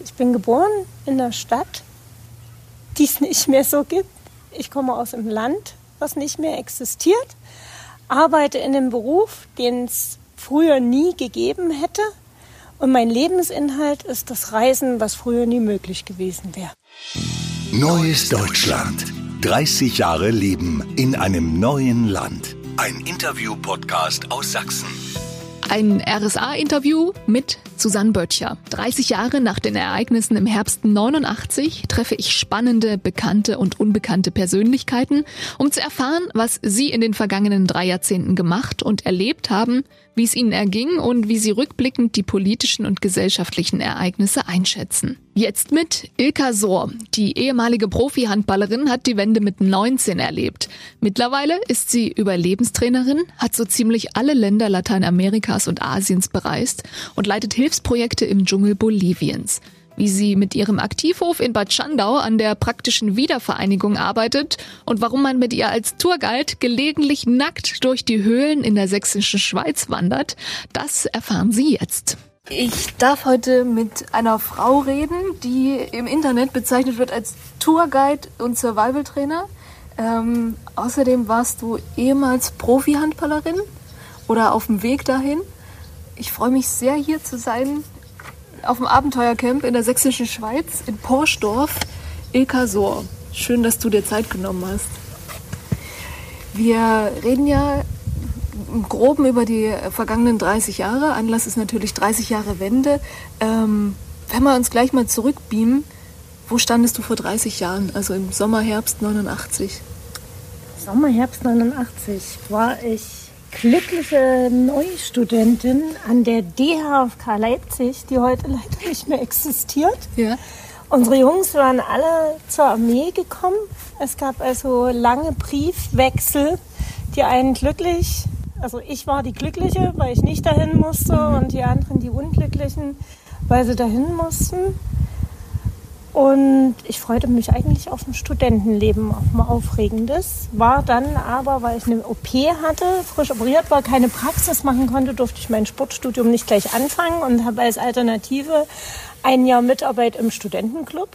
Ich bin geboren in einer Stadt, die es nicht mehr so gibt. Ich komme aus einem Land, was nicht mehr existiert, arbeite in einem Beruf, den es früher nie gegeben hätte. Und mein Lebensinhalt ist das Reisen, was früher nie möglich gewesen wäre. Neues Deutschland. 30 Jahre Leben in einem neuen Land. Ein Interview-Podcast aus Sachsen. Ein RSA-Interview mit Susanne Böttcher. 30 Jahre nach den Ereignissen im Herbst 89 treffe ich spannende, bekannte und unbekannte Persönlichkeiten, um zu erfahren, was sie in den vergangenen drei Jahrzehnten gemacht und erlebt haben, wie es ihnen erging und wie sie rückblickend die politischen und gesellschaftlichen Ereignisse einschätzen. Jetzt mit Ilka Sohr. Die ehemalige Profi-Handballerin hat die Wende mit 19 erlebt. Mittlerweile ist sie Überlebenstrainerin, hat so ziemlich alle Länder Lateinamerikas und Asiens bereist und leitet Hilfsprojekte im Dschungel Boliviens wie sie mit ihrem Aktivhof in Bad Schandau an der praktischen Wiedervereinigung arbeitet und warum man mit ihr als Tourguide gelegentlich nackt durch die Höhlen in der sächsischen Schweiz wandert, das erfahren Sie jetzt. Ich darf heute mit einer Frau reden, die im Internet bezeichnet wird als Tourguide und Survival-Trainer. Ähm, außerdem warst du ehemals Profi-Handballerin oder auf dem Weg dahin. Ich freue mich sehr, hier zu sein auf dem Abenteuercamp in der sächsischen Schweiz in Porschdorf, Ilka Sohr. Schön, dass du dir Zeit genommen hast. Wir reden ja im Groben über die vergangenen 30 Jahre. Anlass ist natürlich 30 Jahre Wende. Ähm, wenn wir uns gleich mal zurückbeamen, wo standest du vor 30 Jahren, also im Sommer, Herbst 89? Sommer, Herbst 89 war ich glückliche Neustudentin an der DHFK Leipzig, die heute leider nicht mehr existiert. Ja. Unsere Jungs waren alle zur Armee gekommen. Es gab also lange Briefwechsel, die einen glücklich, also ich war die Glückliche, weil ich nicht dahin musste mhm. und die anderen die Unglücklichen, weil sie dahin mussten. Und ich freute mich eigentlich auf ein Studentenleben, auf ein aufregendes. War dann aber, weil ich eine OP hatte, frisch operiert war, keine Praxis machen konnte, durfte ich mein Sportstudium nicht gleich anfangen und habe als Alternative ein Jahr Mitarbeit im Studentenclub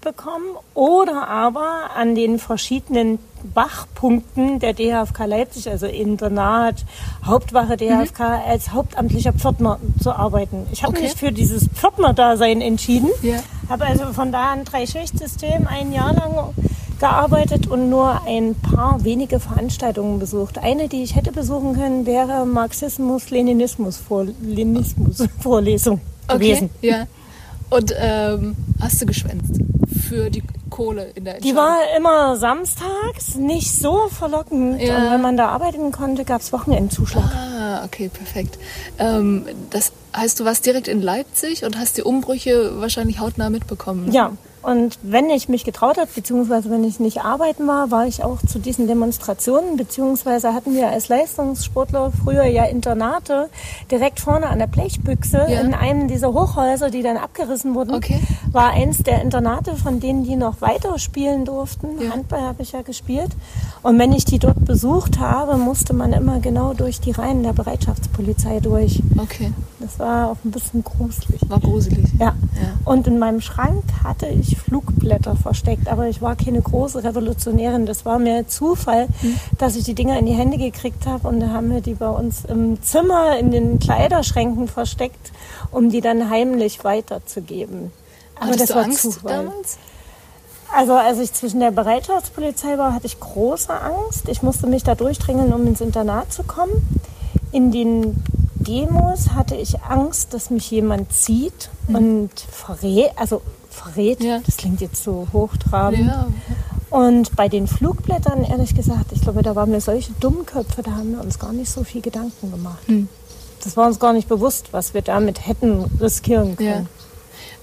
bekommen oder aber an den verschiedenen Wachpunkten der DHFK Leipzig, also Internat, Hauptwache DHFK, mhm. als hauptamtlicher Pförtner zu arbeiten. Ich habe okay. mich für dieses Pförtner-Dasein entschieden, ja. Habe also von da an drei Schichtsystem ein Jahr lang gearbeitet und nur ein paar wenige Veranstaltungen besucht. Eine, die ich hätte besuchen können, wäre Marxismus-Leninismus-Vorlesung okay. gewesen. Ja. Und ähm, hast du geschwänzt für die Kohle in der Die war immer samstags, nicht so verlockend. Ja. Und wenn man da arbeiten konnte, gab es Wochenendzuschlag. Ah, okay, perfekt. Ähm, das heißt, du warst direkt in Leipzig und hast die Umbrüche wahrscheinlich hautnah mitbekommen. Ja, und wenn ich mich getraut habe, beziehungsweise wenn ich nicht arbeiten war, war ich auch zu diesen Demonstrationen, beziehungsweise hatten wir als Leistungssportler früher ja Internate direkt vorne an der Blechbüchse ja. in einem dieser Hochhäuser, die dann abgerissen wurden, okay. war eins der Internate, von denen die noch weiter spielen durften. Ja. Handball habe ich ja gespielt. Und wenn ich die dort besucht habe, musste man immer genau durch die Reihen der Bereitschaftspolizei durch. Okay. Das war auch ein bisschen gruselig. War gruselig. Ja. ja. Und in meinem Schrank hatte ich Flugblätter versteckt, aber ich war keine große Revolutionärin. Das war mir Zufall, mhm. dass ich die Dinger in die Hände gekriegt habe und da haben wir die bei uns im Zimmer in den Kleiderschränken versteckt, um die dann heimlich weiterzugeben. Aber Hattest das war Angst Zufall. damals? Also als ich zwischen der Bereitschaftspolizei war, hatte ich große Angst. Ich musste mich da durchdringen, um ins Internat zu kommen. In den Demos hatte ich Angst, dass mich jemand zieht mhm. und verrät, also verrät. Ja. Das klingt jetzt so hochtrabend. Ja. Und bei den Flugblättern, ehrlich gesagt, ich glaube, da waren wir solche Dummköpfe, da haben wir uns gar nicht so viel Gedanken gemacht. Mhm. Das war uns gar nicht bewusst, was wir damit hätten riskieren können.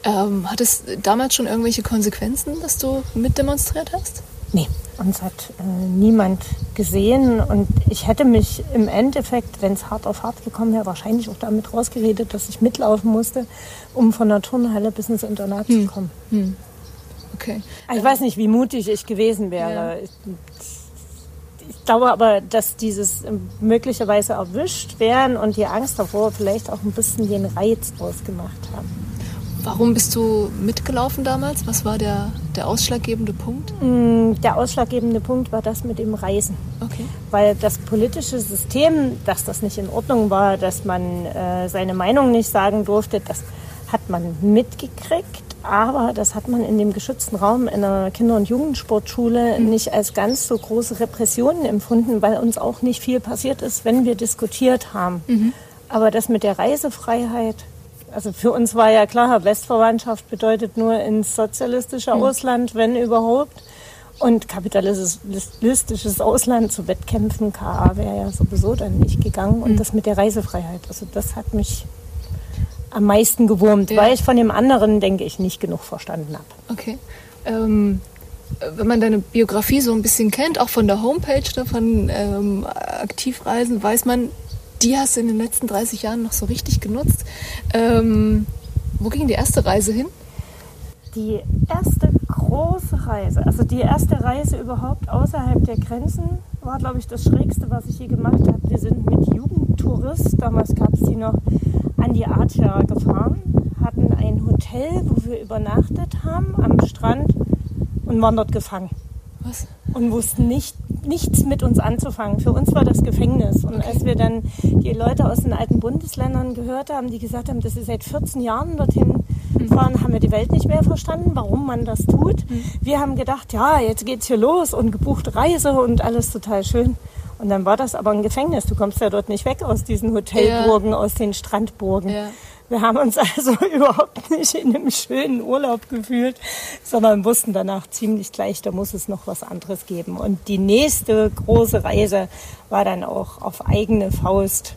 Ja. Ähm, hat es damals schon irgendwelche Konsequenzen, dass du mitdemonstriert hast? Nee, uns hat äh, niemand gesehen und ich hätte mich im Endeffekt, wenn es hart auf hart gekommen wäre, wahrscheinlich auch damit rausgeredet, dass ich mitlaufen musste, um von der Turnhalle bis ins Internat hm. zu kommen. Hm. Okay. Ich weiß nicht, wie mutig ich gewesen wäre. Ja. Ich, ich glaube aber, dass dieses möglicherweise erwischt werden und die Angst davor vielleicht auch ein bisschen den Reiz ausgemacht haben. Warum bist du mitgelaufen damals? Was war der, der ausschlaggebende Punkt? Mm, der ausschlaggebende Punkt war das mit dem Reisen. Okay. Weil das politische System, dass das nicht in Ordnung war, dass man äh, seine Meinung nicht sagen durfte, das hat man mitgekriegt. Aber das hat man in dem geschützten Raum in einer Kinder- und Jugendsportschule mhm. nicht als ganz so große Repressionen empfunden, weil uns auch nicht viel passiert ist, wenn wir diskutiert haben. Mhm. Aber das mit der Reisefreiheit, also für uns war ja klar, Westverwandtschaft bedeutet nur ins sozialistische mhm. Ausland, wenn überhaupt. Und kapitalistisches Ausland zu Wettkämpfen, KA wäre ja sowieso dann nicht gegangen. Und mhm. das mit der Reisefreiheit, also das hat mich am meisten gewurmt, ja. weil ich von dem anderen, denke ich, nicht genug verstanden habe. Okay. Ähm, wenn man deine Biografie so ein bisschen kennt, auch von der Homepage ne, von ähm, Aktivreisen, weiß man, die hast du in den letzten 30 Jahren noch so richtig genutzt. Ähm, wo ging die erste Reise hin? Die erste große Reise, also die erste Reise überhaupt außerhalb der Grenzen, war, glaube ich, das Schrägste, was ich je gemacht habe. Wir sind mit Jugendtourist, damals gab es die noch, an die Adria gefahren, hatten ein Hotel, wo wir übernachtet haben am Strand und waren dort gefangen. Was? Und wussten nicht, nichts mit uns anzufangen. Für uns war das Gefängnis. Und okay. als wir dann die Leute aus den alten Bundesländern gehört haben, die gesagt haben, dass sie seit 14 Jahren dorthin mhm. fahren, haben wir die Welt nicht mehr verstanden, warum man das tut. Mhm. Wir haben gedacht, ja, jetzt geht's hier los und gebuchte Reise und alles total schön. Und dann war das aber ein Gefängnis. Du kommst ja dort nicht weg aus diesen Hotelburgen, ja. aus den Strandburgen. Ja. Wir haben uns also überhaupt nicht in einem schönen Urlaub gefühlt, sondern wussten danach ziemlich gleich, da muss es noch was anderes geben. Und die nächste große Reise war dann auch auf eigene Faust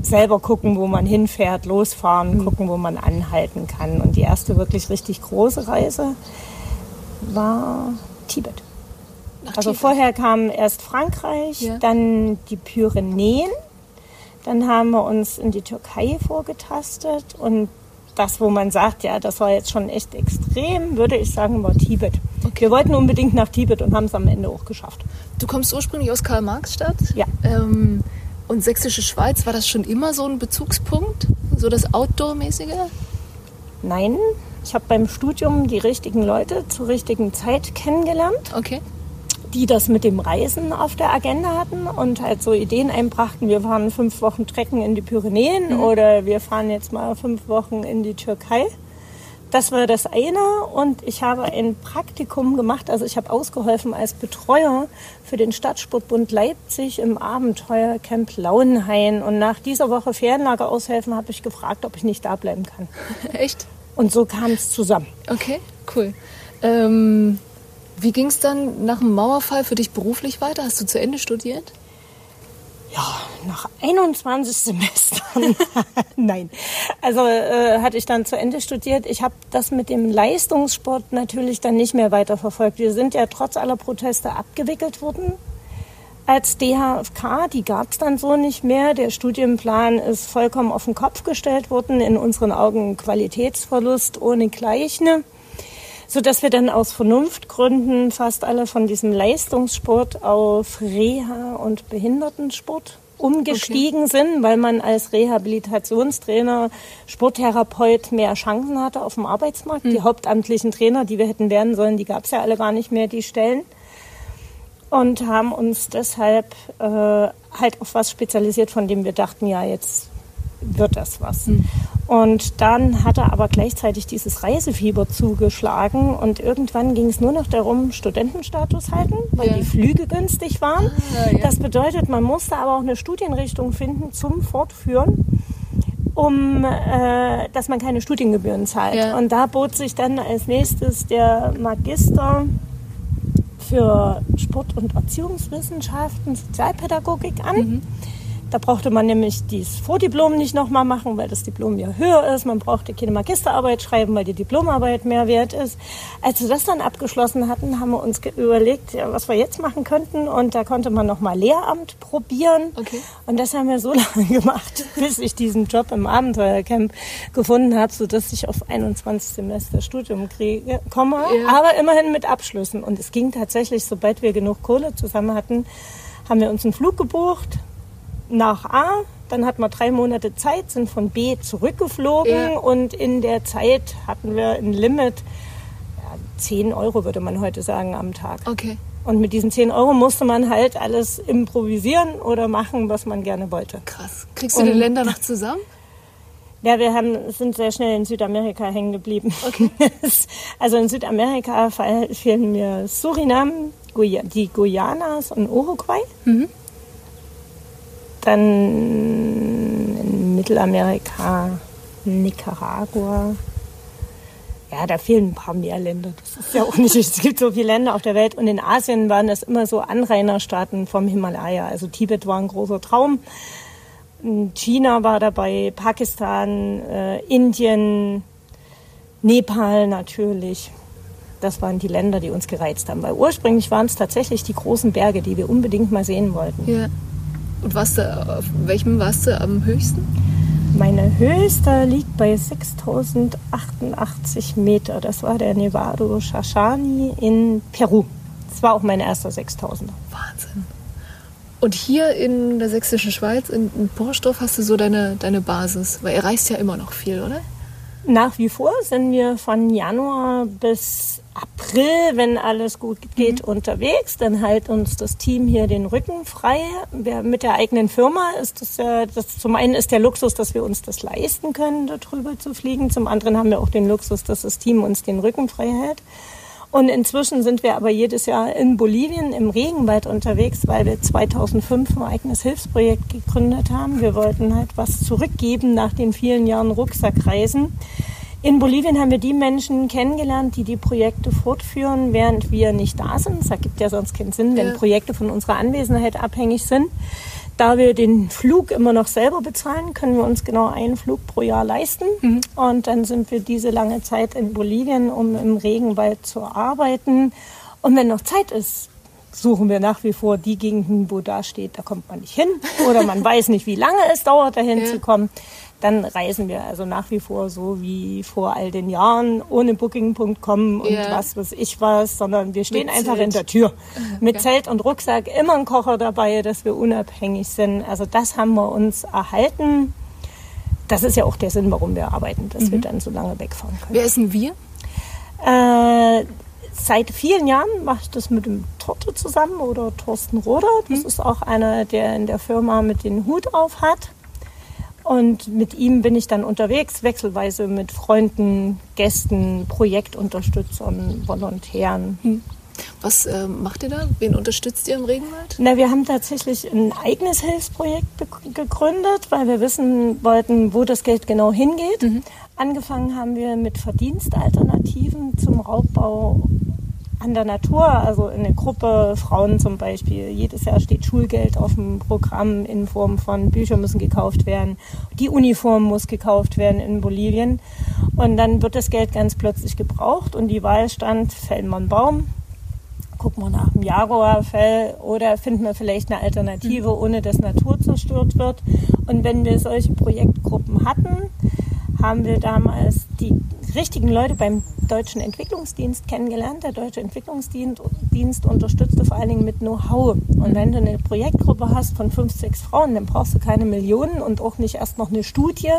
selber gucken, wo man hinfährt, losfahren, mhm. gucken, wo man anhalten kann. Und die erste wirklich richtig große Reise war Tibet. Also vorher kam erst Frankreich, ja. dann die Pyrenäen, dann haben wir uns in die Türkei vorgetastet und das, wo man sagt, ja, das war jetzt schon echt extrem, würde ich sagen, war Tibet. Okay. Wir wollten unbedingt nach Tibet und haben es am Ende auch geschafft. Du kommst ursprünglich aus Karl-Marx-Stadt? Ja. Ähm, und Sächsische Schweiz, war das schon immer so ein Bezugspunkt? So das Outdoor-mäßige? Nein, ich habe beim Studium die richtigen Leute zur richtigen Zeit kennengelernt. Okay die das mit dem Reisen auf der Agenda hatten und halt so Ideen einbrachten, wir fahren fünf Wochen Trecken in die Pyrenäen mhm. oder wir fahren jetzt mal fünf Wochen in die Türkei. Das war das eine und ich habe ein Praktikum gemacht, also ich habe ausgeholfen als Betreuer für den Stadtsportbund Leipzig im Abenteuercamp Lauenhain und nach dieser Woche Ferienlager aushelfen habe ich gefragt, ob ich nicht da bleiben kann. Echt? Und so kam es zusammen. Okay, cool. Ähm wie ging es dann nach dem Mauerfall für dich beruflich weiter? Hast du zu Ende studiert? Ja, nach 21 Semestern. Nein. Also äh, hatte ich dann zu Ende studiert. Ich habe das mit dem Leistungssport natürlich dann nicht mehr weiterverfolgt. Wir sind ja trotz aller Proteste abgewickelt worden als DHFK. Die gab es dann so nicht mehr. Der Studienplan ist vollkommen auf den Kopf gestellt worden. In unseren Augen Qualitätsverlust ohne Gleichne so dass wir dann aus Vernunftgründen fast alle von diesem Leistungssport auf Reha- und Behindertensport umgestiegen okay. sind, weil man als Rehabilitationstrainer, Sporttherapeut mehr Chancen hatte auf dem Arbeitsmarkt. Hm. Die hauptamtlichen Trainer, die wir hätten werden sollen, die gab es ja alle gar nicht mehr, die Stellen. Und haben uns deshalb äh, halt auf was spezialisiert, von dem wir dachten, ja, jetzt wird das was. Hm. Und dann hatte aber gleichzeitig dieses Reisefieber zugeschlagen und irgendwann ging es nur noch darum, Studentenstatus halten, weil ja. die Flüge günstig waren. Ah, ja. Das bedeutet, man musste aber auch eine Studienrichtung finden zum Fortführen, um äh, dass man keine Studiengebühren zahlt. Ja. Und da bot sich dann als nächstes der Magister für Sport- und Erziehungswissenschaften, Sozialpädagogik an. Mhm. Da brauchte man nämlich dieses Vordiplom nicht nochmal machen, weil das Diplom ja höher ist. Man brauchte keine Magisterarbeit schreiben, weil die Diplomarbeit mehr wert ist. Als wir das dann abgeschlossen hatten, haben wir uns überlegt, ja, was wir jetzt machen könnten. Und da konnte man nochmal Lehramt probieren. Okay. Und das haben wir so lange gemacht, bis ich diesen Job im Abenteuercamp gefunden habe, sodass ich auf 21 Semester Studium kriege, komme. Ja. Aber immerhin mit Abschlüssen. Und es ging tatsächlich, sobald wir genug Kohle zusammen hatten, haben wir uns einen Flug gebucht nach A, Dann hatten wir drei Monate Zeit, sind von B zurückgeflogen Ja. und in der Zeit hatten wir ein Limit, ja, 10 Euro würde man heute sagen am Tag. Okay. Und mit diesen 10 Euro musste man halt alles improvisieren oder machen, was man gerne wollte. Krass. Kriegst du die Und- Länder noch zusammen? Ja, wir haben, sind sehr schnell in Südamerika hängen geblieben. Okay. also in Südamerika fe- fehlen mir Suriname, die Guyanas und Uruguay. Mhm. Dann in Mittelamerika Nicaragua. Ja, da fehlen ein paar mehr Länder. Das ist ja auch nicht, es gibt so viele Länder auf der Welt. Und in Asien waren das immer so Anrainerstaaten vom Himalaya. Also Tibet war ein großer Traum. China war dabei, Pakistan, äh, Indien, Nepal natürlich. Das waren die Länder, die uns gereizt haben. Weil ursprünglich waren es tatsächlich die großen Berge, die wir unbedingt mal sehen wollten. Ja. Und warst du, auf welchem warst du am höchsten? Meine höchste liegt bei 6088 Meter. Das war der Nevado Shashani in Peru. Das war auch mein erster 6000er. Wahnsinn. Und hier in der sächsischen Schweiz, in, in Borstorf, hast du so deine, deine Basis. Weil ihr reist ja immer noch viel, oder? Nach wie vor sind wir von Januar bis April, wenn alles gut geht, unterwegs. Dann hält uns das Team hier den Rücken frei. Wir, mit der eigenen Firma ist das ja, das, zum einen ist der Luxus, dass wir uns das leisten können, darüber zu fliegen. Zum anderen haben wir auch den Luxus, dass das Team uns den Rücken frei hält. Und inzwischen sind wir aber jedes Jahr in Bolivien im Regenwald unterwegs, weil wir 2005 ein eigenes Hilfsprojekt gegründet haben. Wir wollten halt was zurückgeben nach den vielen Jahren Rucksackreisen. In Bolivien haben wir die Menschen kennengelernt, die die Projekte fortführen, während wir nicht da sind. Das ergibt ja sonst keinen Sinn, wenn Ja. Projekte von unserer Anwesenheit abhängig sind. Da wir den Flug immer noch selber bezahlen, können wir uns genau einen Flug pro Jahr leisten. Und dann sind wir diese lange Zeit in Bolivien, um im Regenwald zu arbeiten. Und wenn noch Zeit ist, suchen wir nach wie vor die Gegenden, wo da steht, da kommt man nicht hin. Oder man weiß nicht, wie lange es dauert, dahin Ja. zu kommen. Dann reisen wir also nach wie vor so wie vor all den Jahren, ohne Booking.com und Ja. was weiß ich was, sondern wir stehen Mit einfach Zelt. in der Tür. Mit Zelt und Rucksack, immer ein Kocher dabei, dass wir unabhängig sind. Also das haben wir uns erhalten. Das ist ja auch der Sinn, warum wir arbeiten, dass wir dann so lange wegfahren können. Wer ist denn wir? Äh, seit vielen Jahren mache ich das mit dem Torte zusammen oder Thorsten Roder. Das ist auch einer, der in der Firma mit den Hut auf hat. Und mit ihm bin ich dann unterwegs, wechselweise mit Freunden, Gästen, Projektunterstützern, Volontären. Was äh, macht ihr da? Wen unterstützt ihr im Regenwald? Na, wir haben tatsächlich ein eigenes Hilfsprojekt gegründet, weil wir wissen wollten, wo das Geld genau hingeht. Angefangen haben wir mit Verdienstalternativen zum Raubbau an der Natur, also in der Gruppe Frauen zum Beispiel. Jedes Jahr steht Schulgeld auf dem Programm in Form von Bücher müssen gekauft werden, die Uniform muss gekauft werden in Bolivien. Und dann wird das Geld ganz plötzlich gebraucht und die Wahl stand, fällen wir einen Baum, gucken wir nach dem Jaguarfell oder finden wir vielleicht eine Alternative, ohne dass Natur zerstört wird. Und wenn wir solche Projektgruppen hatten, haben wir damals die richtigen Leute beim Deutschen Entwicklungsdienst kennengelernt. Der Deutsche Entwicklungsdienst Dienst unterstützte vor allen Dingen mit Know-how. Und wenn du eine Projektgruppe hast von fünf, sechs Frauen, dann brauchst du keine Millionen und auch nicht erst noch eine Studie,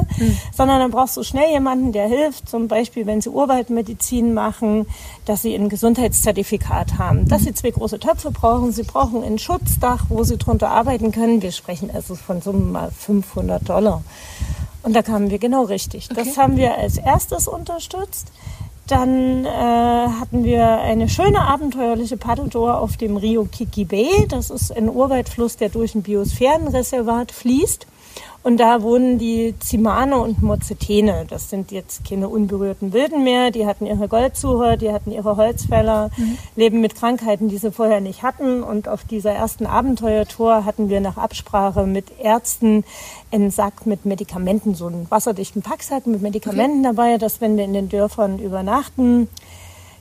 sondern dann brauchst du schnell jemanden, der hilft. Zum Beispiel, wenn sie Urwaldmedizin machen, dass sie ein Gesundheitszertifikat haben, dass sie zwei große Töpfe brauchen. Sie brauchen ein Schutzdach, wo sie drunter arbeiten können. Wir sprechen also von so mal 500 Dollar. Und da kamen wir genau richtig. Das haben wir als erstes unterstützt. Dann äh, hatten wir eine schöne abenteuerliche Paddeltour auf dem Rio Kiki Bay. Das ist ein Urwaldfluss, der durch ein Biosphärenreservat fließt. Und da wohnen die Zimane und Mozetene. Das sind jetzt keine unberührten Wilden mehr. Die hatten ihre Goldsucher, die hatten ihre Holzfäller, leben mit Krankheiten, die sie vorher nicht hatten. Und auf dieser ersten Abenteuertour hatten wir nach Absprache mit Ärzten einen Sack mit Medikamenten, so einen wasserdichten Packsack mit Medikamenten dabei, dass wenn wir in den Dörfern übernachten,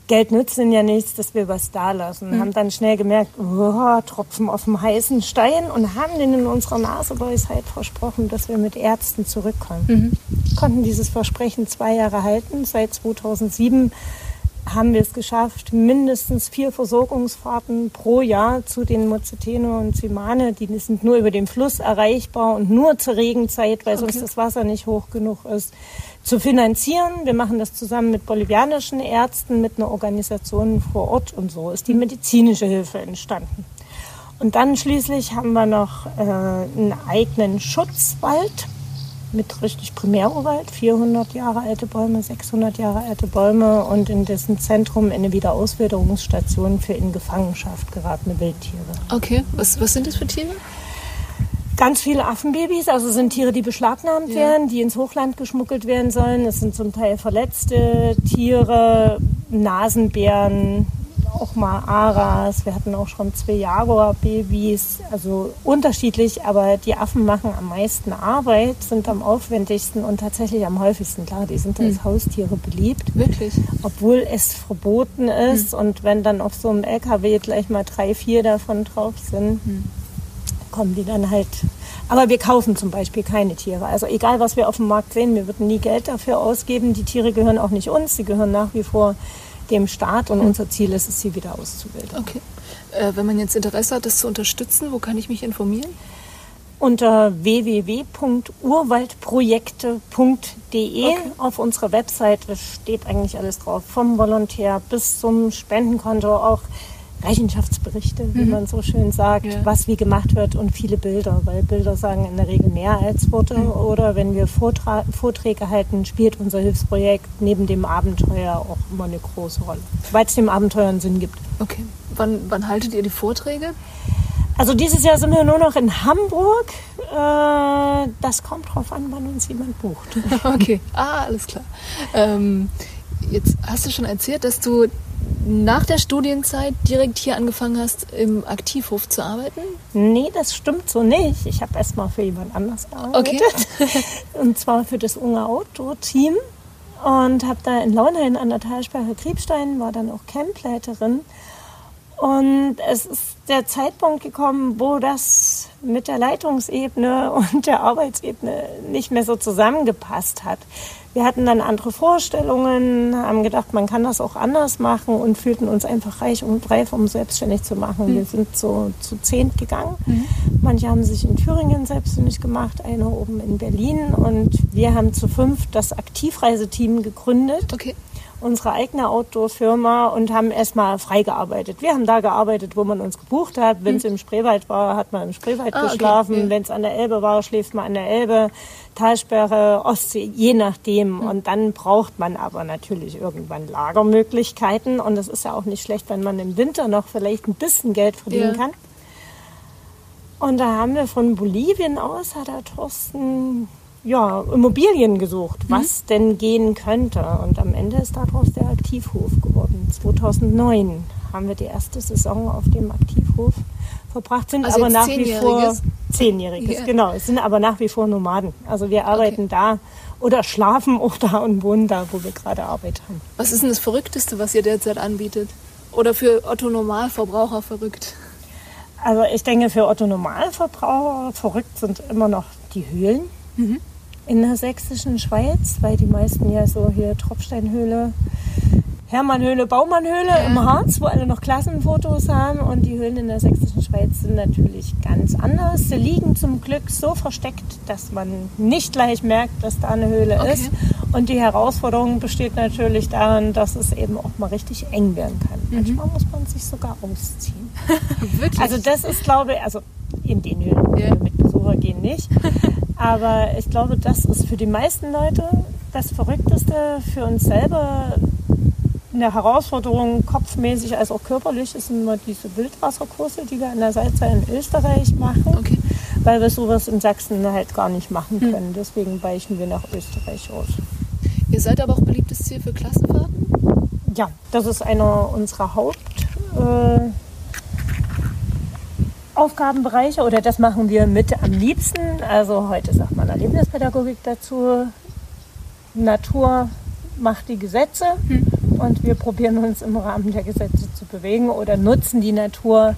Geld nützt ihnen ja nichts, dass wir was da lassen. Haben dann schnell gemerkt, oh, Tropfen auf dem heißen Stein und haben denen in unserer Naseweisheit versprochen, dass wir mit Ärzten zurückkommen. Konnten dieses Versprechen zwei Jahre halten. Seit 2007 haben wir es geschafft, mindestens vier Versorgungsfahrten pro Jahr zu den Mozzetene und Zimane. Die sind nur über den Fluss erreichbar und nur zur Regenzeit, weil okay. sonst das Wasser nicht hoch genug ist, zu finanzieren. Wir machen das zusammen mit bolivianischen Ärzten, mit einer Organisation vor Ort und so ist die medizinische Hilfe entstanden. Und dann schließlich haben wir noch äh, einen eigenen Schutzwald mit richtig Primärurwald, 400 Jahre alte Bäume, 600 Jahre alte Bäume und in dessen Zentrum eine Wiederauswilderungsstation für in Gefangenschaft geratene Wildtiere. Okay, was, was sind das für Tiere? Ganz viele Affenbabys, also sind Tiere, die beschlagnahmt ja. werden, die ins Hochland geschmuggelt werden sollen. Es sind zum Teil verletzte Tiere, Nasenbären, auch mal Aras, wir hatten auch schon zwei Jaguar-Babys, also unterschiedlich, aber die Affen machen am meisten Arbeit, sind am aufwendigsten und tatsächlich am häufigsten. Klar, die sind als hm. Haustiere beliebt. Wirklich? Obwohl es verboten ist hm. und wenn dann auf so einem LKW gleich mal drei, vier davon drauf sind, hm. kommen die dann halt aber wir kaufen zum Beispiel keine Tiere. Also egal, was wir auf dem Markt sehen, wir würden nie Geld dafür ausgeben. Die Tiere gehören auch nicht uns, sie gehören nach wie vor dem Staat und unser Ziel ist es, sie wieder auszubilden. Okay. Äh, wenn man jetzt Interesse hat, das zu unterstützen, wo kann ich mich informieren? Unter www.urwaldprojekte.de okay. auf unserer Webseite steht eigentlich alles drauf, vom Volontär bis zum Spendenkonto, auch Rechenschaftsberichte, wie mhm. man so schön sagt, ja. was wie gemacht wird und viele Bilder, weil Bilder sagen in der Regel mehr als Worte. Mhm. Oder wenn wir Vortra Vorträge halten, spielt unser Hilfsprojekt neben dem Abenteuer auch immer eine große Rolle, weil es dem Abenteuer einen Sinn gibt. Okay. Wann, wann haltet ihr die Vorträge? Also dieses Jahr sind wir nur noch in Hamburg. Äh, das kommt drauf an, wann uns jemand bucht. okay, ah, alles klar. Ähm, jetzt hast du schon erzählt, dass du nach der Studienzeit direkt hier angefangen hast, im Aktivhof zu arbeiten? Nee, das stimmt so nicht. Ich habe erst mal für jemand anders gearbeitet. Okay. und zwar für das Unge Outdoor-Team. Und habe da in Launhain an der Talsperre Kriebstein, war dann auch Campleiterin. Und es ist der Zeitpunkt gekommen, wo das mit der Leitungsebene und der Arbeitsebene nicht mehr so zusammengepasst hat. Wir hatten dann andere Vorstellungen, haben gedacht, man kann das auch anders machen und fühlten uns einfach reich und reif, um selbstständig zu machen. Mhm. Wir sind so zu zehnt gegangen. Mhm. Manche haben sich in Thüringen selbstständig gemacht, einer oben in Berlin und wir haben zu fünf das Aktivreiseteam gegründet. Okay unsere eigene Outdoor-Firma und haben erstmal frei gearbeitet. Wir haben da gearbeitet, wo man uns gebucht hat. Wenn es hm. im Spreewald war, hat man im Spreewald ah, geschlafen. Okay. Wenn es an der Elbe war, schläft man an der Elbe. Talsperre, Ostsee, je nachdem. Hm. Und dann braucht man aber natürlich irgendwann Lagermöglichkeiten. Und es ist ja auch nicht schlecht, wenn man im Winter noch vielleicht ein bisschen Geld verdienen ja. kann. Und da haben wir von Bolivien aus, hat der Thorsten ja, Immobilien gesucht, mhm. was denn gehen könnte. Und am Ende ist daraus der Aktivhof geworden. 2009 haben wir die erste Saison auf dem Aktivhof verbracht, sind also aber nach wie vor zehnjähriges, ja. genau. Es sind aber nach wie vor Nomaden. Also wir arbeiten okay. da oder schlafen auch da und wohnen da, wo wir gerade Arbeit haben. Was ist denn das Verrückteste, was ihr derzeit anbietet? Oder für Otto Normalverbraucher verrückt? Also ich denke, für Otto Normalverbraucher verrückt sind immer noch die Höhlen. Mhm in der sächsischen Schweiz, weil die meisten ja so hier Tropfsteinhöhle, Hermannhöhle, Baumannhöhle ja. im Harz, wo alle noch Klassenfotos haben. Und die Höhlen in der sächsischen Schweiz sind natürlich ganz anders. Sie liegen zum Glück so versteckt, dass man nicht gleich merkt, dass da eine Höhle okay. ist. Und die Herausforderung besteht natürlich darin, dass es eben auch mal richtig eng werden kann. Mhm. Manchmal muss man sich sogar ausziehen. Wirklich? Also das ist, glaube ich, also in den Höhlen ja. mit Besucher gehen nicht. Aber ich glaube, das ist für die meisten Leute das Verrückteste. Für uns selber eine Herausforderung, kopfmäßig als auch körperlich, ist immer diese Wildwasserkurse, die wir an der Salzei in Österreich machen. Okay. Weil wir sowas in Sachsen halt gar nicht machen hm. können. Hm. Deswegen weichen wir nach Österreich aus. Ihr seid aber auch beliebtes Ziel für Klassenfahrten? Ja, das ist einer unserer Haupt. Äh, Aufgabenbereiche oder das machen wir mit am liebsten. Also heute sagt man Erlebnispädagogik dazu. Natur macht die Gesetze hm. und wir probieren uns im Rahmen der Gesetze zu bewegen oder nutzen die Natur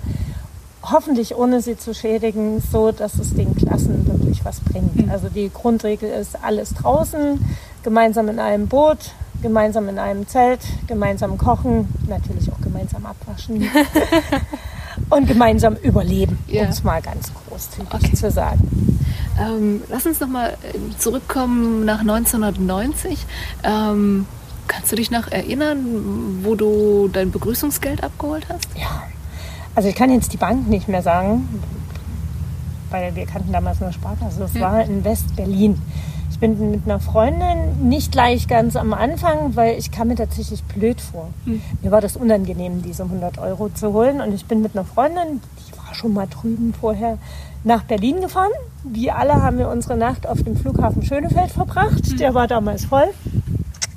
hoffentlich ohne sie zu schädigen, so dass es den Klassen wirklich was bringt. Hm. Also die Grundregel ist alles draußen, gemeinsam in einem Boot, gemeinsam in einem Zelt, gemeinsam kochen, natürlich auch gemeinsam abwaschen und gemeinsam überleben, Ja. um es mal ganz großzügig Okay. zu sagen. Ähm, lass uns nochmal zurückkommen nach 1990. Ähm, kannst du dich noch erinnern, wo du dein Begrüßungsgeld abgeholt hast? Ja, also ich kann jetzt die Bank nicht mehr sagen, weil wir kannten damals nur Sparkasse. Es Ja. war in West-Berlin. Ich bin mit einer Freundin nicht gleich ganz am Anfang, weil ich kam mir tatsächlich blöd vor. Mir war das unangenehm, diese 100 Euro zu holen. Und ich bin mit einer Freundin, die war schon mal drüben vorher, nach Berlin gefahren. Wie alle haben wir unsere Nacht auf dem Flughafen Schönefeld verbracht. Der war damals voll.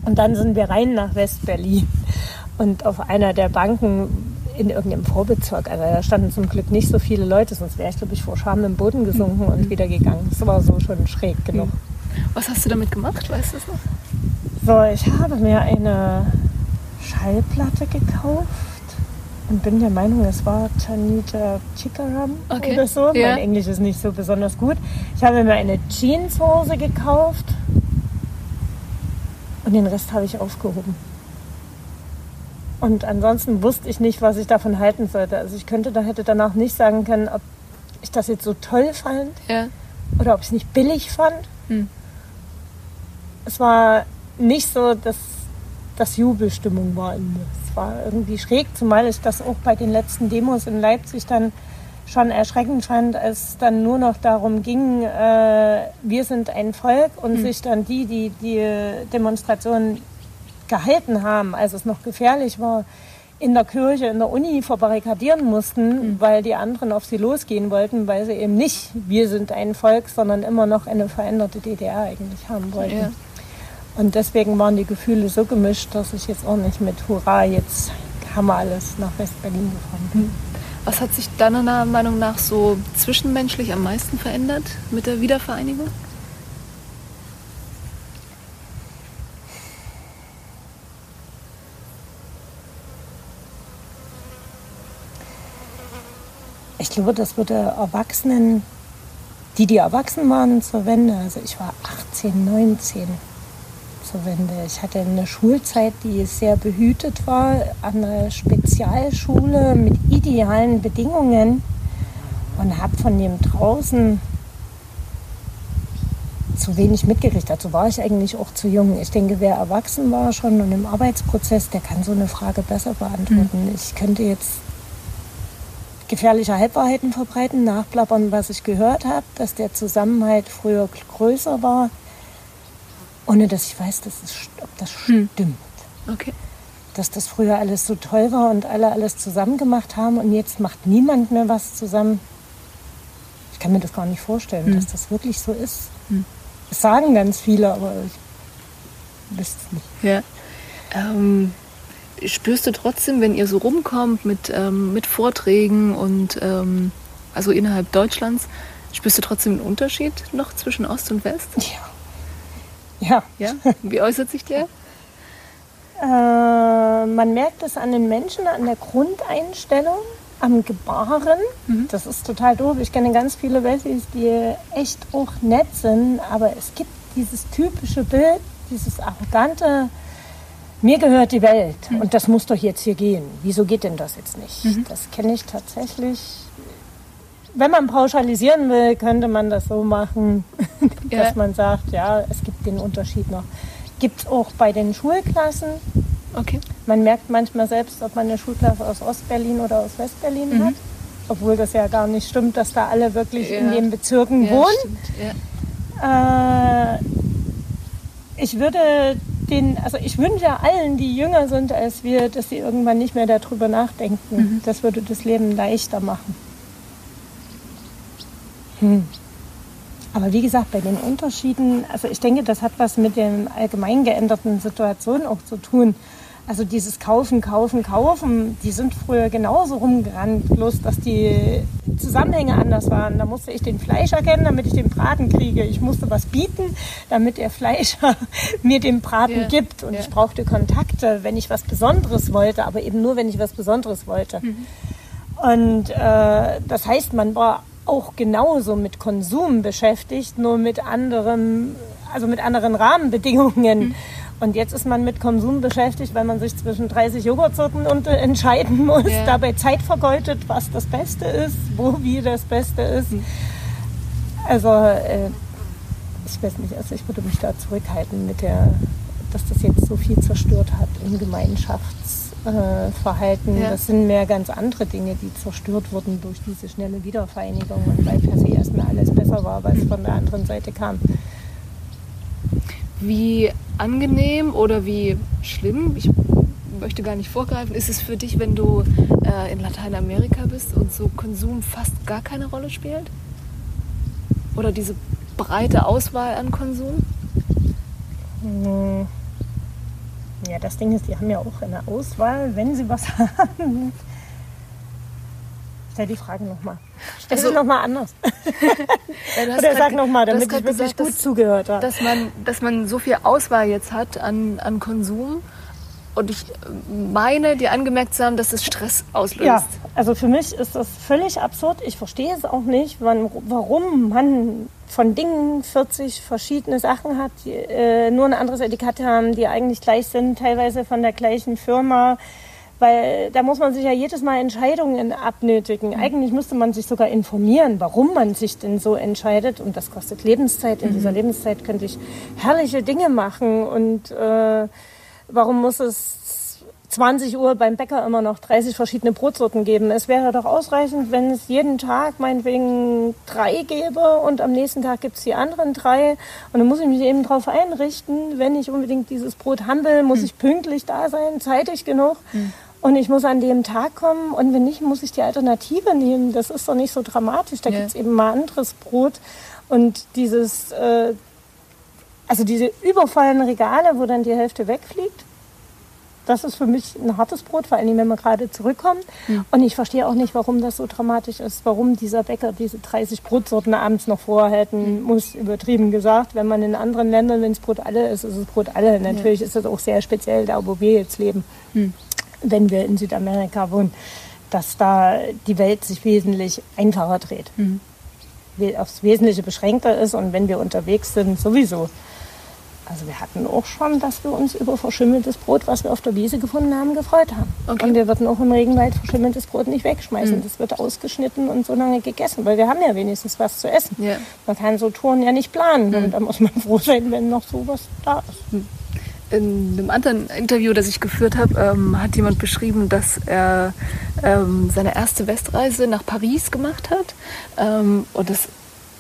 Und dann sind wir rein nach West-Berlin. Und auf einer der Banken in irgendeinem Vorbezirk, also da standen zum Glück nicht so viele Leute, sonst wäre ich, glaube ich, vor Scham im Boden gesunken und wieder gegangen. Das war so schon schräg genug. Was hast du damit gemacht? Weißt du es noch? So, ich habe mir eine Schallplatte gekauft und bin der Meinung, es war Tanita Chikaram Okay. oder so. Ja. Mein Englisch ist nicht so besonders gut. Ich habe mir eine Jeanshose gekauft und den Rest habe ich aufgehoben. Und ansonsten wusste ich nicht, was ich davon halten sollte. Also ich könnte da hätte danach nicht sagen können, ob ich das jetzt so toll fand Ja. oder ob ich es nicht billig fand. Hm. Es war nicht so, dass das Jubelstimmung war. Es war irgendwie schräg, zumal ich das auch bei den letzten Demos in Leipzig dann schon erschreckend fand, als es dann nur noch darum ging, äh, wir sind ein Volk und sich dann die, die die Demonstration gehalten haben, als es noch gefährlich war, in der Kirche, in der Uni verbarrikadieren mussten, weil die anderen auf sie losgehen wollten, weil sie eben nicht wir sind ein Volk, sondern immer noch eine veränderte DDR eigentlich haben wollten. Ja. Und deswegen waren die Gefühle so gemischt, dass ich jetzt auch nicht mit Hurra, jetzt haben wir alles nach West-Berlin gefahren bin. Was hat sich deiner Meinung nach so zwischenmenschlich am meisten verändert mit der Wiedervereinigung? Ich glaube, das würde Erwachsenen, die, die erwachsen waren zur Wende, also ich war 18, 19 zur Wende. Ich hatte eine Schulzeit, die sehr behütet war, an einer Spezialschule mit idealen Bedingungen und habe von dem draußen zu wenig mitgekriegt. Dazu war ich eigentlich auch zu jung. Ich denke, wer erwachsen war schon und im Arbeitsprozess, der kann so eine Frage besser beantworten. Ich könnte jetzt gefährliche Halbwahrheiten verbreiten, nachplappern, was ich gehört habe, dass der Zusammenhalt früher größer war, ohne dass ich weiß, dass es, ob das stimmt. Okay. Dass das früher alles so toll war und alle alles zusammen gemacht haben und jetzt macht niemand mehr was zusammen. Ich kann mir das gar nicht vorstellen, dass das wirklich so ist. Das sagen ganz viele, aber ich wüsste es nicht. Ja. Ähm, spürst du trotzdem, wenn ihr so rumkommt mit, ähm, mit Vorträgen und ähm, also innerhalb Deutschlands, spürst du trotzdem einen Unterschied noch zwischen Ost und West? Ja. Ja, Ja? Wie äußert sich der? Äh, man merkt es an den Menschen, an der Grundeinstellung, am Gebaren. Das ist total doof. Ich kenne ganz viele Wessis, die echt auch nett sind, aber es gibt dieses typische Bild, dieses arrogante, mir gehört die Welt und das muss doch jetzt hier gehen. Wieso geht denn das jetzt nicht? Das kenne ich tatsächlich. Wenn man pauschalisieren will, könnte man das so machen, Ja. dass man sagt, ja, es gibt den Unterschied noch. Gibt es auch bei den Schulklassen. Okay. Man merkt manchmal selbst, ob man eine Schulklasse aus Ostberlin oder aus Westberlin hat. Obwohl das ja gar nicht stimmt, dass da alle wirklich in Ja. den Bezirken Ja, wohnen. Äh, ich würde den, also ich wünsche allen, die jünger sind als wir, dass sie irgendwann nicht mehr darüber nachdenken. Das würde das Leben leichter machen. Hm. Aber wie gesagt, bei den Unterschieden, also ich denke, das hat was mit der allgemein geänderten Situation auch zu tun. Also dieses Kaufen, Kaufen, Kaufen, die sind früher genauso rumgerannt, bloß dass die Zusammenhänge anders waren. Da musste ich den Fleischer kennen, damit ich den Braten kriege. Ich musste was bieten, damit der Fleischer mir den Braten Ja, gibt. Und ja. ich brauchte Kontakte, wenn ich was Besonderes wollte, aber eben nur, wenn ich was Besonderes wollte. Und äh, das heißt, man war auch genauso mit Konsum beschäftigt, nur mit anderem, also mit anderen Rahmenbedingungen. Und jetzt ist man mit Konsum beschäftigt, weil man sich zwischen 30 Joghurtsorten äh, entscheiden muss, Ja. dabei Zeit vergeudet, was das Beste ist, wo wie das Beste ist. Also äh, ich weiß nicht, also ich würde mich da zurückhalten mit der, dass das jetzt so viel zerstört hat im Gemeinschaftsverhalten. Äh, Verhalten. Ja. Das sind mehr ganz andere Dinge, die zerstört wurden durch diese schnelle Wiedervereinigung und weil per se erstmal alles besser war, weil es von der anderen Seite kam. Wie angenehm oder wie schlimm, ich möchte gar nicht vorgreifen, ist es für dich, wenn du äh, in Lateinamerika bist und so Konsum fast gar keine Rolle spielt? Oder diese breite Auswahl an Konsum? Hm. Ja, das Ding ist, die haben ja auch eine Auswahl, wenn sie was haben. Stell die Frage nochmal. Stell Also- sie nochmal anders. Ja, Oder sag nochmal, damit ich wirklich gesagt, gut dass- zugehört habe. dass man, dass man so viel Auswahl jetzt hat an, an Konsum. Und ich meine, dir angemerkt zu haben, dass es Stress auslöst. Ja, also für mich ist das völlig absurd. Ich verstehe es auch nicht, wann, warum man von Dingen 40 verschiedene Sachen hat, die äh, nur ein anderes Etikett haben, die eigentlich gleich sind, teilweise von der gleichen Firma. Weil da muss man sich ja jedes Mal Entscheidungen abnötigen. Eigentlich müsste man sich sogar informieren, warum man sich denn so entscheidet. Und das kostet Lebenszeit. In dieser Lebenszeit könnte ich herrliche Dinge machen. Und äh, warum muss es 20 Uhr beim Bäcker immer noch 30 verschiedene Brotsorten geben. Es wäre doch ausreichend, wenn es jeden Tag meinetwegen drei gäbe und am nächsten Tag gibt es die anderen drei. Und dann muss ich mich eben darauf einrichten, wenn ich unbedingt dieses Brot will, muss ich pünktlich da sein, zeitig genug. Und ich muss an dem Tag kommen und wenn nicht, muss ich die Alternative nehmen. Das ist doch nicht so dramatisch. Da Ja. gibt's eben mal anderes Brot. Und dieses, äh, also diese übervollen Regale, wo dann die Hälfte wegfliegt, das ist für mich ein hartes Brot, vor allem wenn man gerade zurückkommt. Und ich verstehe auch nicht, warum das so dramatisch ist, warum dieser Bäcker diese 30 Brotsorten abends noch vorhalten muss, übertrieben gesagt. Wenn man in anderen Ländern, wenn es Brot alle ist, ist es Brot alle. Natürlich ist das auch sehr speziell da, wo wir jetzt leben, wenn wir in Südamerika wohnen, dass da die Welt sich wesentlich einfacher dreht. We- Aufs Wesentliche beschränkter ist und wenn wir unterwegs sind, sowieso. Also wir hatten auch schon, dass wir uns über verschimmeltes Brot, was wir auf der Wiese gefunden haben, gefreut haben. Okay. Und wir würden auch im Regenwald verschimmeltes Brot nicht wegschmeißen. Das wird ausgeschnitten und so lange gegessen, weil wir haben ja wenigstens was zu essen. Ja. Man kann so Touren ja nicht planen und da muss man froh sein, wenn noch sowas da ist. In einem anderen Interview, das ich geführt habe, ähm, hat jemand beschrieben, dass er ähm, seine erste Westreise nach Paris gemacht hat. Ähm, und das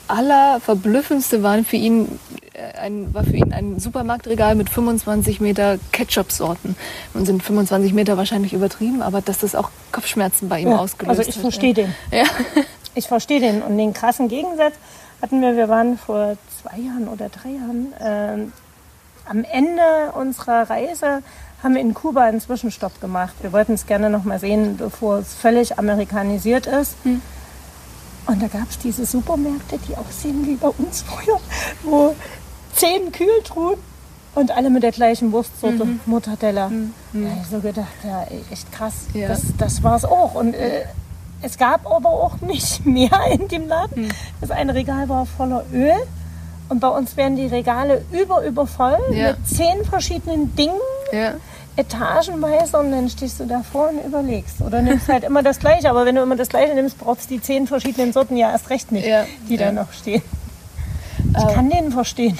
Allerverblüffendste war für ihn ein, war für ihn ein Supermarktregal mit 25 Meter Ketchup-Sorten. Nun sind 25 Meter wahrscheinlich übertrieben, aber dass das auch Kopfschmerzen bei ihm Ja, ausgelöst also ich hat. verstehe den. Ja. Ich verstehe den. Und den krassen Gegensatz hatten wir, wir waren vor zwei Jahren oder drei Jahren, ähm, am Ende unserer Reise haben wir in Kuba einen Zwischenstopp gemacht. Wir wollten es gerne noch mal sehen, bevor es völlig amerikanisiert ist. Und da gab es diese Supermärkte, die aussehen wie bei uns früher, wo zehn Kühltruhen und alle mit der gleichen Wurstsorte, Mortadella. Da hab ich so gedacht, ja, echt krass. Ja. Das, das war es auch. Und äh, es gab aber auch nicht mehr in dem Laden. Das eine Regal war voller Öl. Und bei uns werden die Regale über, übervoll Ja. mit zehn verschiedenen Dingen, Ja. etagenweise. Und dann stehst du davor und überlegst. Oder nimmst halt immer das Gleiche. Aber wenn du immer das Gleiche nimmst, brauchst du die zehn verschiedenen Sorten ja erst recht nicht, Ja. die da noch stehen. Ich kann den verstehen.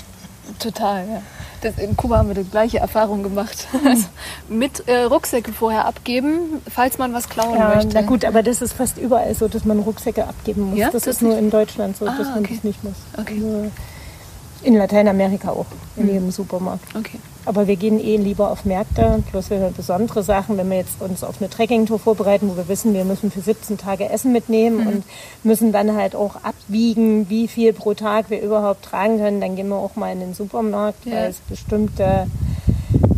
Total, ja. Das, in Kuba haben wir die gleiche Erfahrung gemacht. Also mit äh, Rucksäcke vorher abgeben, falls man was klauen Ja, möchte. na gut, aber das ist fast überall so, dass man Rucksäcke abgeben muss. Ja? das Das ist nur in Deutschland so, Ah, dass man okay. das nicht muss. Okay. Hm. In Lateinamerika auch, in jedem Supermarkt. Okay. Aber wir gehen eh lieber auf Märkte, bloß wenn wir besondere Sachen, wenn wir jetzt uns auf eine Trekkingtour vorbereiten, wo wir wissen, wir müssen für 17 Tage Essen mitnehmen und müssen dann halt auch abwiegen, wie viel pro Tag wir überhaupt tragen können, dann gehen wir auch mal in den Supermarkt, Ja. weil es bestimmte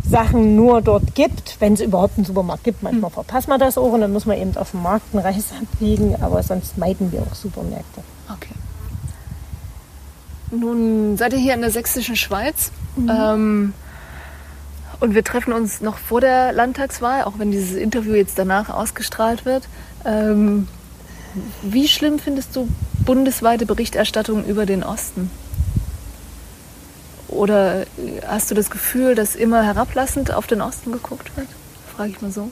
Sachen nur dort gibt, wenn es überhaupt einen Supermarkt gibt. Manchmal verpasst man das auch und dann muss man eben auf dem Markt einen Reis abwiegen, aber sonst meiden wir auch Supermärkte. Nun seid ihr hier in der sächsischen Schweiz. Ähm, und wir treffen uns noch vor der Landtagswahl, auch wenn dieses Interview jetzt danach ausgestrahlt wird. Ähm, wie schlimm findest du bundesweite Berichterstattung über den Osten? Oder hast du das Gefühl, dass immer herablassend auf den Osten geguckt wird? Frage ich mal so.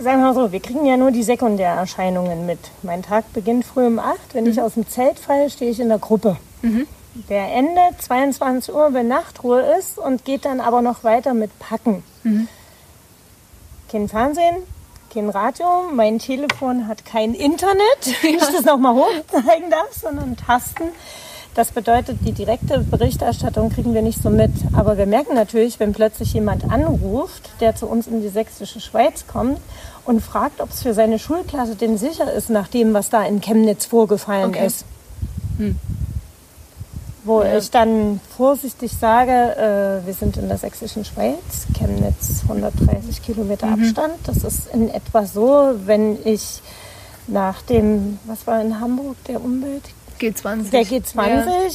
Sagen wir mal so, wir kriegen ja nur die Sekundärerscheinungen mit. Mein Tag beginnt früh um 8. Wenn mhm. ich aus dem Zelt falle, stehe ich in der Gruppe. Mhm. Der endet 22 Uhr, wenn Nachtruhe ist und geht dann aber noch weiter mit Packen. Mhm. Kein Fernsehen, kein Radio, mein Telefon hat kein Internet, wenn ich das nochmal hochzeigen darf, sondern Tasten. Das bedeutet, die direkte Berichterstattung kriegen wir nicht so mit. Aber wir merken natürlich, wenn plötzlich jemand anruft, der zu uns in die sächsische Schweiz kommt und fragt, ob es für seine Schulklasse denn sicher ist, nach dem, was da in Chemnitz vorgefallen okay. ist. Hm. Wo ja. ich dann vorsichtig sage, äh, wir sind in der sächsischen Schweiz, Chemnitz 130 Kilometer mhm. Abstand. Das ist in etwa so, wenn ich nach dem, was war in Hamburg, der Umwelt, G20. Der G20,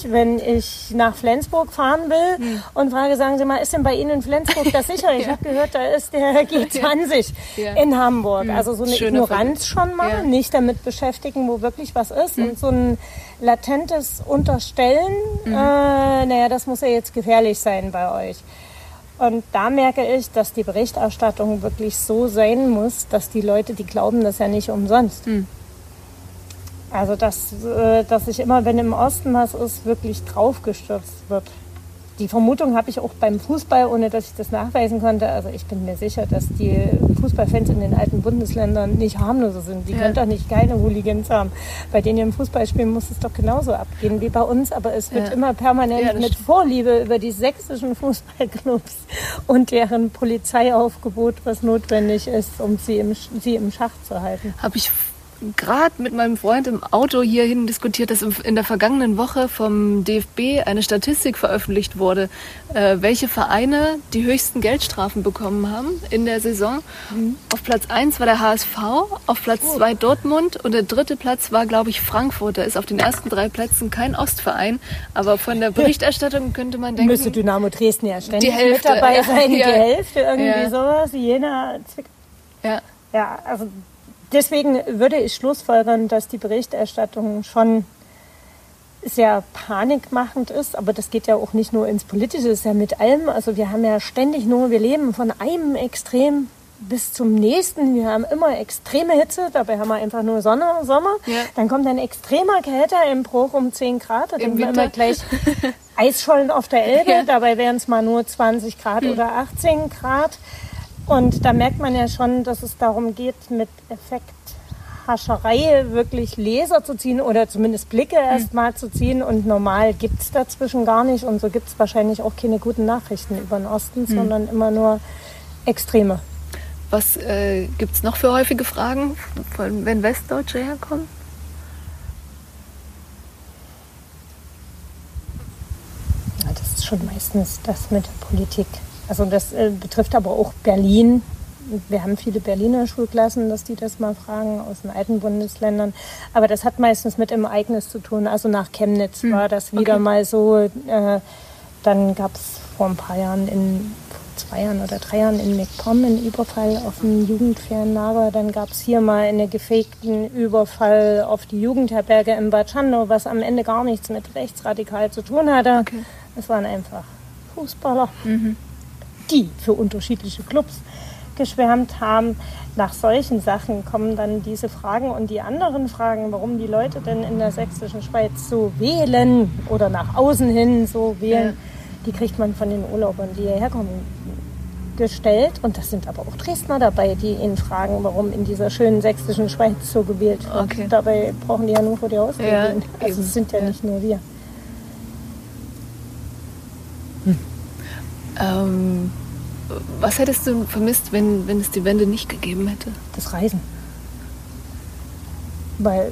ja. wenn ich nach Flensburg fahren will hm. und frage, sagen Sie mal, ist denn bei Ihnen in Flensburg das sicher? Ich ja. habe gehört, da ist der G20 ja. in Hamburg. Hm. Also so eine Schöne Ignoranz schon mal, nicht damit beschäftigen, wo wirklich was ist. Hm. Und so ein latentes Unterstellen, mhm. äh, naja, das muss ja jetzt gefährlich sein bei euch. Und da merke ich, dass die Berichterstattung wirklich so sein muss, dass die Leute, die glauben das ja nicht umsonst. Also, dass, äh, dass sich immer, wenn im Osten was ist, wirklich draufgestürzt wird. Die Vermutung habe ich auch beim Fußball, ohne dass ich das nachweisen konnte. Also ich bin mir sicher, dass die Fußballfans in den alten Bundesländern nicht harmloser sind. Die ja. können doch nicht keine Hooligans haben. Bei denen im Fußballspielen muss es doch genauso abgehen wie bei uns. Aber es wird ja. immer permanent ja, mit Vorliebe über die sächsischen Fußballclubs und deren Polizeiaufgebot, was notwendig ist, um sie im, sie im Schach zu halten. Habe ich gerade mit meinem Freund im Auto hierhin diskutiert, dass in der vergangenen Woche vom DFB eine Statistik veröffentlicht wurde, äh, welche Vereine die höchsten Geldstrafen bekommen haben in der Saison. Mhm. Auf Platz 1 war der HSV, auf Platz 2 oh. Dortmund und der dritte Platz war, glaube ich, Frankfurt. Da ist auf den ersten drei Plätzen kein Ostverein, aber von der Berichterstattung könnte man denken... Müsste Dynamo Dresden ja ständig die Hälfte, mit dabei sein, ja, die Hälfte, irgendwie ja. sowas, Jena, Zwickau. Ja. Ja, also deswegen würde ich schlussfolgern, dass die Berichterstattung schon sehr panikmachend ist, aber das geht ja auch nicht nur ins Politische, das ist ja mit allem. Also wir haben ja ständig nur, wir leben von einem Extrem bis zum nächsten. Wir haben immer extreme Hitze, dabei haben wir einfach nur Sonne, Sommer. Ja. Dann kommt ein extremer Kälteeinbruch um 10 Grad, da denken wir immer gleich Eisschollen auf der Elbe, ja. dabei wären es mal nur 20 Grad mhm. oder 18 Grad. Und da merkt man ja schon, dass es darum geht, mit Effekthascherei wirklich Leser zu ziehen oder zumindest Blicke hm. erstmal zu ziehen. Und normal gibt es dazwischen gar nicht. Und so gibt es wahrscheinlich auch keine guten Nachrichten über den Osten, mhm. sondern immer nur Extreme. Was äh, gibt es noch für häufige Fragen, wenn Westdeutsche herkommen? Ja, das ist schon meistens das mit der Politik. Also das äh, betrifft aber auch Berlin. Wir haben viele Berliner Schulklassen, dass die das mal fragen aus den alten Bundesländern. Aber das hat meistens mit dem Ereignis zu tun. Also nach Chemnitz hm. war das wieder okay. mal so. Äh, dann gab es vor ein paar Jahren in zwei Jahren oder drei Jahren in McPom einen Überfall auf ein Jugendferienlager. Dann gab es hier mal einen gefakten Überfall auf die Jugendherberge in Bad Schandau, was am Ende gar nichts mit rechtsradikal zu tun hatte. Okay. Es waren einfach Fußballer. Mhm die für unterschiedliche Clubs geschwärmt haben. Nach solchen Sachen kommen dann diese Fragen und die anderen Fragen, warum die Leute denn in der sächsischen Schweiz so wählen oder nach außen hin so wählen, ja. die kriegt man von den Urlaubern, die hierher kommen, gestellt. Und das sind aber auch Dresdner dabei, die ihn fragen, warum in dieser schönen sächsischen Schweiz so gewählt wird. Okay. Dabei brauchen die ja nur vor die Haustür ja, gehen. Also es sind ja, ja, nicht nur wir. Ähm was hättest du vermisst, wenn, wenn es die Wende nicht gegeben hätte? Das Reisen. Weil,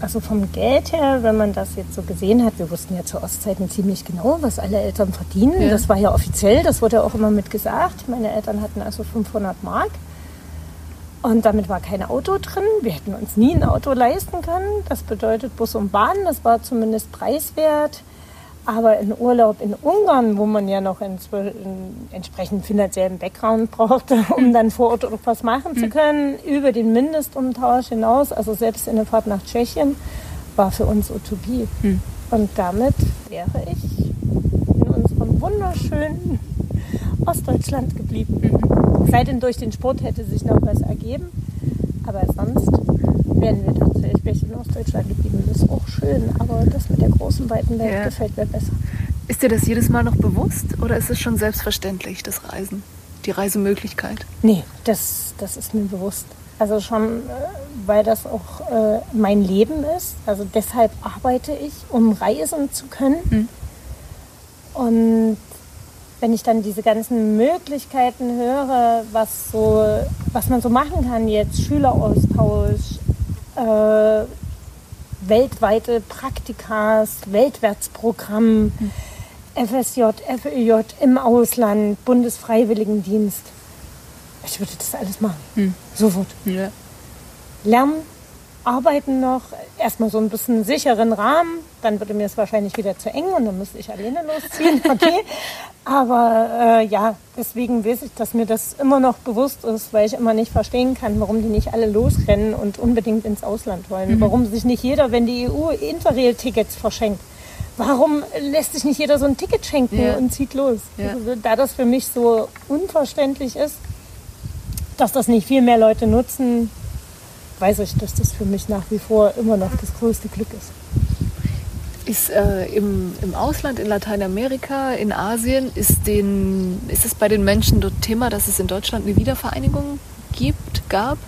also vom Geld her, wenn man das jetzt so gesehen hat, wir wussten ja zu Ostzeiten ziemlich genau, was alle Eltern verdienen. Ja. Das war ja offiziell, das wurde auch immer mit gesagt. Meine Eltern hatten also 500 Mark. Und damit war kein Auto drin. Wir hätten uns nie ein Auto leisten können. Das bedeutet Bus und Bahn, das war zumindest preiswert. Aber in Urlaub in Ungarn, wo man ja noch einen, entsprechend finanziellen Background brauchte, um hm. dann vor Ort etwas machen zu hm. können, über den Mindestumtausch hinaus, also selbst in der Fahrt nach Tschechien, war für uns Utopie. Hm. Und damit wäre ich in unserem wunderschönen Ostdeutschland geblieben. Mhm. Sei denn durch den Sport hätte sich noch was ergeben. Aber sonst wären wir tatsächlich in Ostdeutschland geblieben. Das ist auch schön, aber das mit der großen, weiten Welt ja. gefällt mir besser. Ist dir das jedes Mal noch bewusst oder ist es schon selbstverständlich, das Reisen, die Reisemöglichkeit? Nee, das, das ist mir bewusst. Also schon, äh, weil das auch äh, mein Leben ist. Also deshalb arbeite ich, um reisen zu können. Mhm. Und wenn ich dann diese ganzen Möglichkeiten höre, was, so, was man so machen kann jetzt, Schüleraustausch, äh, weltweite Praktikas, Weltwärtsprogramm, mhm. FSJ, FEJ im Ausland, Bundesfreiwilligendienst. Ich würde das alles machen. Mhm. Sofort. Ja. Lernen, arbeiten noch, erstmal so ein bisschen sicheren Rahmen, dann würde mir es wahrscheinlich wieder zu eng und dann müsste ich alleine losziehen. Okay. Aber äh, ja, deswegen weiß ich, dass mir das immer noch bewusst ist, weil ich immer nicht verstehen kann, warum die nicht alle losrennen und unbedingt ins Ausland wollen. Mhm. Warum sich nicht jeder, wenn die EU Interrail-Tickets verschenkt, warum lässt sich nicht jeder so ein Ticket schenken ja. und zieht los? Ja. Also, da das für mich so unverständlich ist, dass das nicht viel mehr Leute nutzen, weiß ich, dass das für mich nach wie vor immer noch das größte Glück ist. Ist äh, im, im Ausland, in Lateinamerika, in Asien, ist, den, ist es bei den Menschen dort Thema, dass es in Deutschland eine Wiedervereinigung gibt, gab?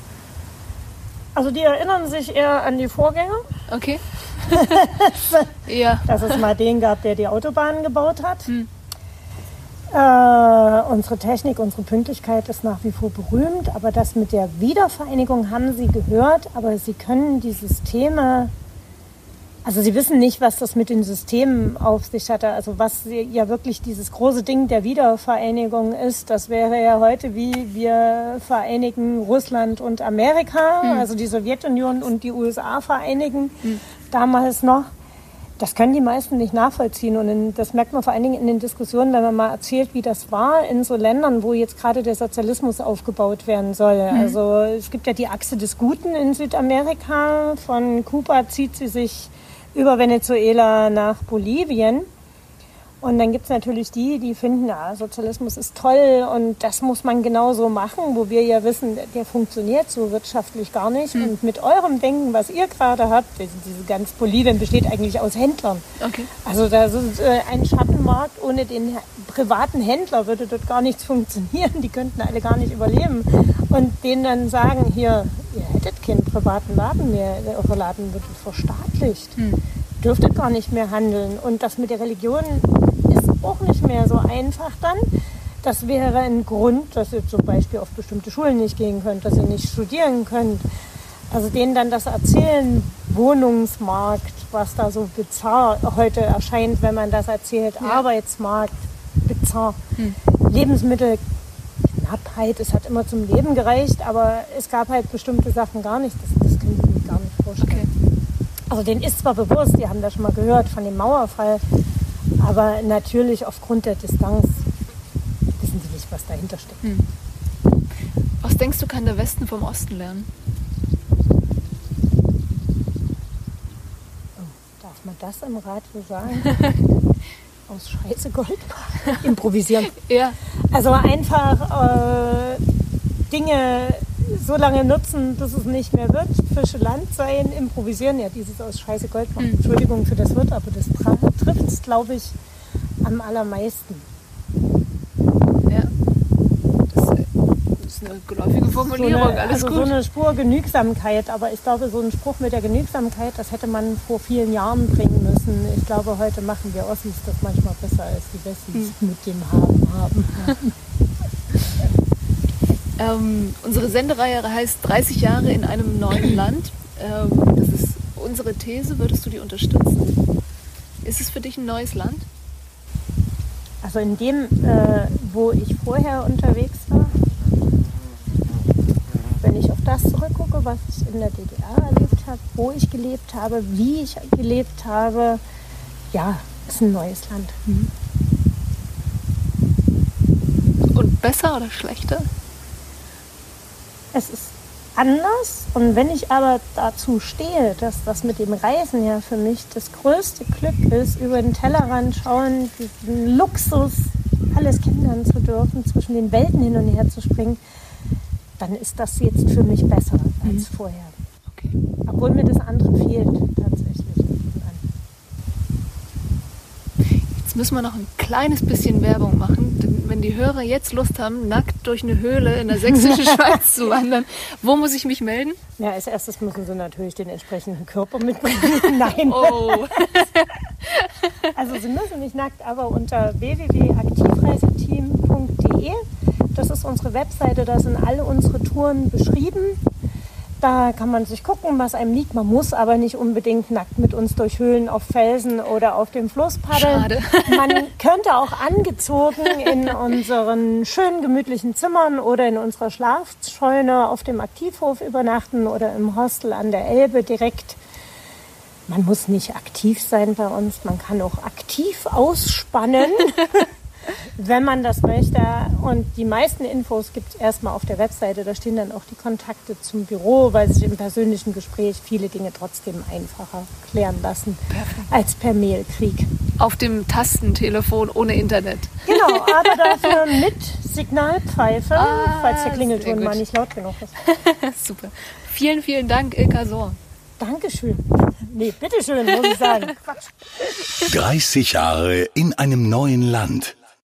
Also die erinnern sich eher an die Vorgänger. Okay. ja. Dass es mal den gab, der die Autobahnen gebaut hat. Hm. Äh, unsere Technik, unsere Pünktlichkeit ist nach wie vor berühmt, aber das mit der Wiedervereinigung haben Sie gehört, aber Sie können die Systeme, also Sie wissen nicht, was das mit den Systemen auf sich hatte, also was ja wirklich dieses große Ding der Wiedervereinigung ist, das wäre ja heute wie wir vereinigen Russland und Amerika, hm. also die Sowjetunion und die USA vereinigen, hm. damals noch das können die meisten nicht nachvollziehen. Und in, das merkt man vor allen Dingen in den Diskussionen, wenn man mal erzählt, wie das war in so Ländern, wo jetzt gerade der Sozialismus aufgebaut werden soll. Mhm. Also es gibt ja die Achse des Guten in Südamerika. Von Kuba zieht sie sich über Venezuela nach Bolivien. Und dann gibt es natürlich die, die finden, ja, Sozialismus ist toll und das muss man genauso machen, wo wir ja wissen, der funktioniert so wirtschaftlich gar nicht. Mhm. Und mit eurem Denken, was ihr gerade habt, diese ganz Bolivien besteht eigentlich aus Händlern. Okay. Also da ist äh, ein Schattenmarkt, ohne den privaten Händler würde dort gar nichts funktionieren. Die könnten alle gar nicht überleben. Und denen dann sagen, hier, ihr hättet keinen privaten Laden mehr, eure Laden wird verstaatlicht. Mhm dürftet gar nicht mehr handeln. Und das mit der Religion ist auch nicht mehr so einfach dann. Das wäre ein Grund, dass ihr zum Beispiel auf bestimmte Schulen nicht gehen könnt, dass ihr nicht studieren könnt. Also denen dann das erzählen, Wohnungsmarkt, was da so bizarr heute erscheint, wenn man das erzählt, ja. Arbeitsmarkt, bizarr, hm. Lebensmittelknappheit, es hat immer zum Leben gereicht, aber es gab halt bestimmte Sachen gar nicht, das, das können Sie mir gar nicht vorstellen. Okay. Also denen ist zwar bewusst, die haben das schon mal gehört von dem Mauerfall, aber natürlich aufgrund der Distanz wissen sie nicht, was dahinter steckt. Hm. Was denkst du, kann der Westen vom Osten lernen? Oh, darf man das im Radio sagen? Aus Scheiße Gold improvisieren. ja. Also einfach äh, Dinge so lange nutzen, bis es nicht mehr wird. Fische Land sein, improvisieren. Ja, dieses aus Scheiße Gold machen. Mhm. Entschuldigung für das Wort, aber das trifft es, glaube ich, am allermeisten. Ja. Das ist eine geläufige Formulierung, so eine, alles also gut. so eine Spur Genügsamkeit, aber ich glaube, so ein Spruch mit der Genügsamkeit, das hätte man vor vielen Jahren bringen müssen. Ich glaube, heute machen wir Ossis das manchmal besser als die Wessis mhm. mit dem Haben haben. Ähm, unsere Sendereihe heißt 30 Jahre in einem neuen Land. Ähm, das ist unsere These. Würdest du die unterstützen? Ist es für dich ein neues Land? Also in dem, äh, wo ich vorher unterwegs war, wenn ich auf das zurückgucke, was ich in der DDR erlebt habe, wo ich gelebt habe, wie ich gelebt habe, ja, ist ein neues Land. Mhm. Und besser oder schlechter? Es ist anders. Und wenn ich aber dazu stehe, dass das mit dem Reisen ja für mich das größte Glück ist, über den Tellerrand schauen, diesen Luxus, alles kennenlernen zu dürfen, zwischen den Welten hin und her zu springen, dann ist das jetzt für mich besser als mhm. vorher. Okay. Obwohl mir das andere fehlt tatsächlich. Jetzt müssen wir noch ein kleines bisschen Werbung machen. Die Hörer jetzt Lust haben, nackt durch eine Höhle in der sächsischen Schweiz zu wandern, wo muss ich mich melden? Ja, als erstes müssen sie natürlich den entsprechenden Körper mitbringen. Nein. Oh. also sie müssen nicht nackt, aber unter www.aktivreiseteam.de das ist unsere Webseite, da sind alle unsere Touren beschrieben. Da kann man sich gucken, was einem liegt. Man muss aber nicht unbedingt nackt mit uns durch Höhlen auf Felsen oder auf dem Fluss paddeln. Schade. Man könnte auch angezogen in unseren schönen gemütlichen Zimmern oder in unserer Schlafscheune auf dem Aktivhof übernachten oder im Hostel an der Elbe direkt. Man muss nicht aktiv sein bei uns, man kann auch aktiv ausspannen. wenn man das möchte. Und die meisten Infos gibt es erstmal auf der Webseite. Da stehen dann auch die Kontakte zum Büro, weil sich im persönlichen Gespräch viele Dinge trotzdem einfacher klären lassen Perfekt. als per Mailkrieg. Auf dem Tastentelefon ohne Internet. Genau, aber dafür mit Signalpfeife, ah, falls der Klingelton mal nicht laut genug ist. Super. Vielen, vielen Dank, Ilka Sohr. Dankeschön. Nee, bitteschön, muss ich sagen. 30 Jahre in einem neuen Land